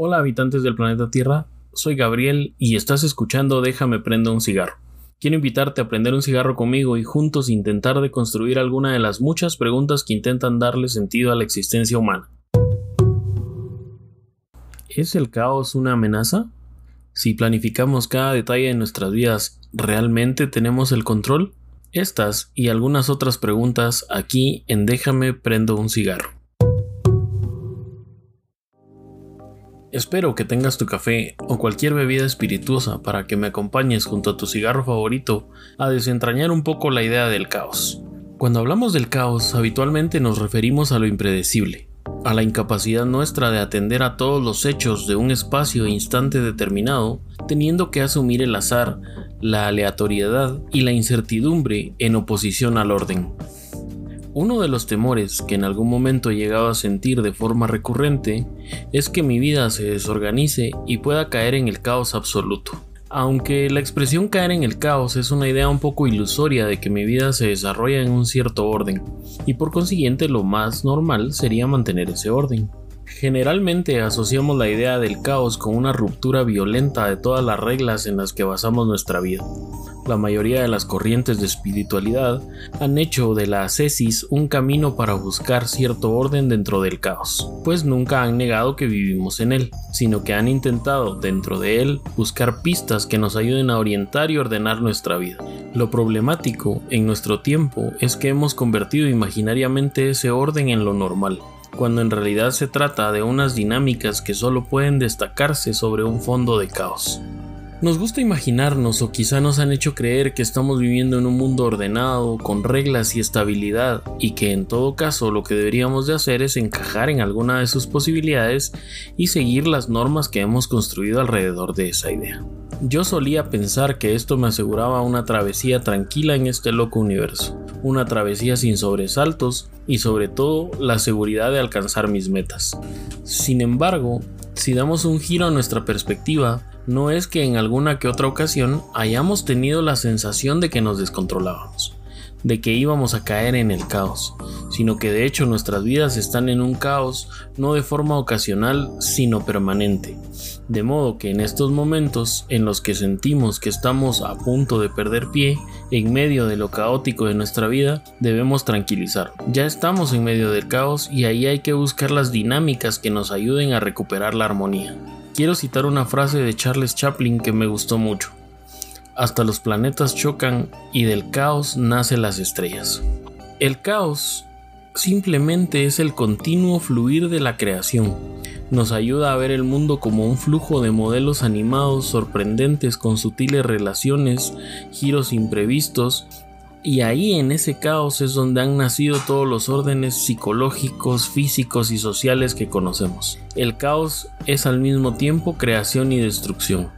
Hola habitantes del planeta Tierra, soy Gabriel y estás escuchando Déjame prender un cigarro. Quiero invitarte a prender un cigarro conmigo y juntos intentar deconstruir alguna de las muchas preguntas que intentan darle sentido a la existencia humana. ¿Es el caos una amenaza? Si planificamos cada detalle de nuestras vidas, ¿realmente tenemos el control? Estas y algunas otras preguntas aquí en Déjame prendo un cigarro. Espero que tengas tu café o cualquier bebida espirituosa para que me acompañes junto a tu cigarro favorito a desentrañar un poco la idea del caos. Cuando hablamos del caos, habitualmente nos referimos a lo impredecible, a la incapacidad nuestra de atender a todos los hechos de un espacio e instante determinado, teniendo que asumir el azar, la aleatoriedad y la incertidumbre en oposición al orden. Uno de los temores que en algún momento he llegado a sentir de forma recurrente es que mi vida se desorganice y pueda caer en el caos absoluto. Aunque la expresión caer en el caos es una idea un poco ilusoria de que mi vida se desarrolla en un cierto orden, y por consiguiente lo más normal sería mantener ese orden. Generalmente asociamos la idea del caos con una ruptura violenta de todas las reglas en las que basamos nuestra vida. La mayoría de las corrientes de espiritualidad han hecho de la ascesis un camino para buscar cierto orden dentro del caos, pues nunca han negado que vivimos en él, sino que han intentado dentro de él buscar pistas que nos ayuden a orientar y ordenar nuestra vida. Lo problemático en nuestro tiempo es que hemos convertido imaginariamente ese orden en lo normal, cuando en realidad se trata de unas dinámicas que solo pueden destacarse sobre un fondo de caos. Nos gusta imaginarnos o quizá nos han hecho creer que estamos viviendo en un mundo ordenado, con reglas y estabilidad, y que en todo caso lo que deberíamos de hacer es encajar en alguna de sus posibilidades y seguir las normas que hemos construido alrededor de esa idea. Yo solía pensar que esto me aseguraba una travesía tranquila en este loco universo, una travesía sin sobresaltos y sobre todo la seguridad de alcanzar mis metas. Sin embargo, si damos un giro a nuestra perspectiva, no es que en alguna que otra ocasión hayamos tenido la sensación de que nos descontrolábamos de que íbamos a caer en el caos, sino que de hecho nuestras vidas están en un caos no de forma ocasional, sino permanente. De modo que en estos momentos en los que sentimos que estamos a punto de perder pie, en medio de lo caótico de nuestra vida, debemos tranquilizar. Ya estamos en medio del caos y ahí hay que buscar las dinámicas que nos ayuden a recuperar la armonía. Quiero citar una frase de Charles Chaplin que me gustó mucho hasta los planetas chocan y del caos nacen las estrellas. El caos simplemente es el continuo fluir de la creación. Nos ayuda a ver el mundo como un flujo de modelos animados sorprendentes con sutiles relaciones, giros imprevistos, y ahí en ese caos es donde han nacido todos los órdenes psicológicos, físicos y sociales que conocemos. El caos es al mismo tiempo creación y destrucción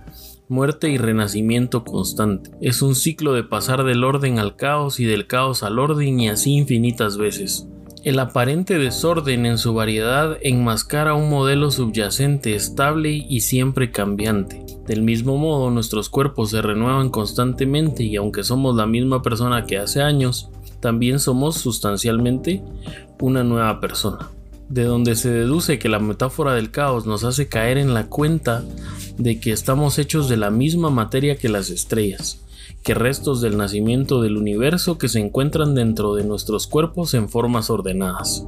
muerte y renacimiento constante. Es un ciclo de pasar del orden al caos y del caos al orden y así infinitas veces. El aparente desorden en su variedad enmascara un modelo subyacente estable y siempre cambiante. Del mismo modo, nuestros cuerpos se renuevan constantemente y aunque somos la misma persona que hace años, también somos sustancialmente una nueva persona. De donde se deduce que la metáfora del caos nos hace caer en la cuenta de que estamos hechos de la misma materia que las estrellas, que restos del nacimiento del universo que se encuentran dentro de nuestros cuerpos en formas ordenadas.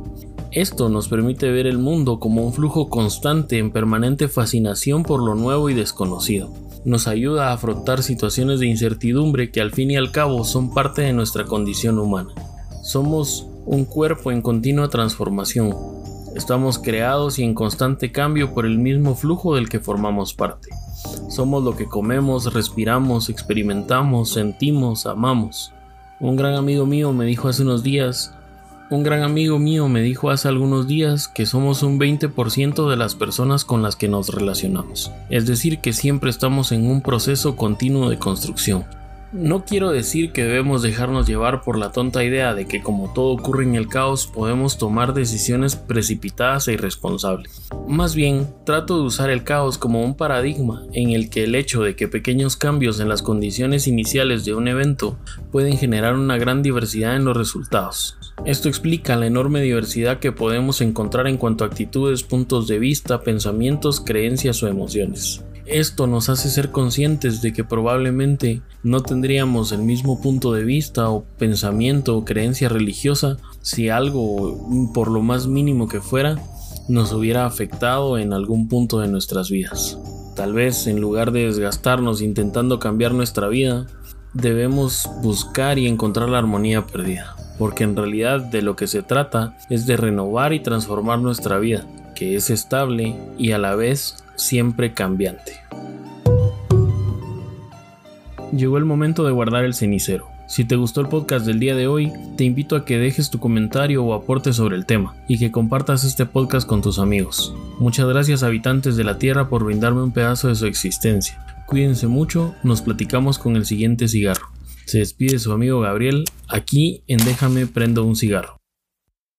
Esto nos permite ver el mundo como un flujo constante en permanente fascinación por lo nuevo y desconocido. Nos ayuda a afrontar situaciones de incertidumbre que al fin y al cabo son parte de nuestra condición humana. Somos un cuerpo en continua transformación, Estamos creados y en constante cambio por el mismo flujo del que formamos parte. Somos lo que comemos, respiramos, experimentamos, sentimos, amamos. Un gran amigo mío me dijo hace unos días, un gran amigo mío me dijo hace algunos días que somos un 20% de las personas con las que nos relacionamos. Es decir, que siempre estamos en un proceso continuo de construcción. No quiero decir que debemos dejarnos llevar por la tonta idea de que como todo ocurre en el caos podemos tomar decisiones precipitadas e irresponsables. Más bien, trato de usar el caos como un paradigma en el que el hecho de que pequeños cambios en las condiciones iniciales de un evento pueden generar una gran diversidad en los resultados. Esto explica la enorme diversidad que podemos encontrar en cuanto a actitudes, puntos de vista, pensamientos, creencias o emociones. Esto nos hace ser conscientes de que probablemente no tendríamos el mismo punto de vista o pensamiento o creencia religiosa si algo, por lo más mínimo que fuera, nos hubiera afectado en algún punto de nuestras vidas. Tal vez en lugar de desgastarnos intentando cambiar nuestra vida, debemos buscar y encontrar la armonía perdida, porque en realidad de lo que se trata es de renovar y transformar nuestra vida, es estable y a la vez siempre cambiante. Llegó el momento de guardar el cenicero. Si te gustó el podcast del día de hoy, te invito a que dejes tu comentario o aporte sobre el tema y que compartas este podcast con tus amigos. Muchas gracias habitantes de la Tierra por brindarme un pedazo de su existencia. Cuídense mucho, nos platicamos con el siguiente cigarro. Se despide su amigo Gabriel, aquí en Déjame prendo un cigarro.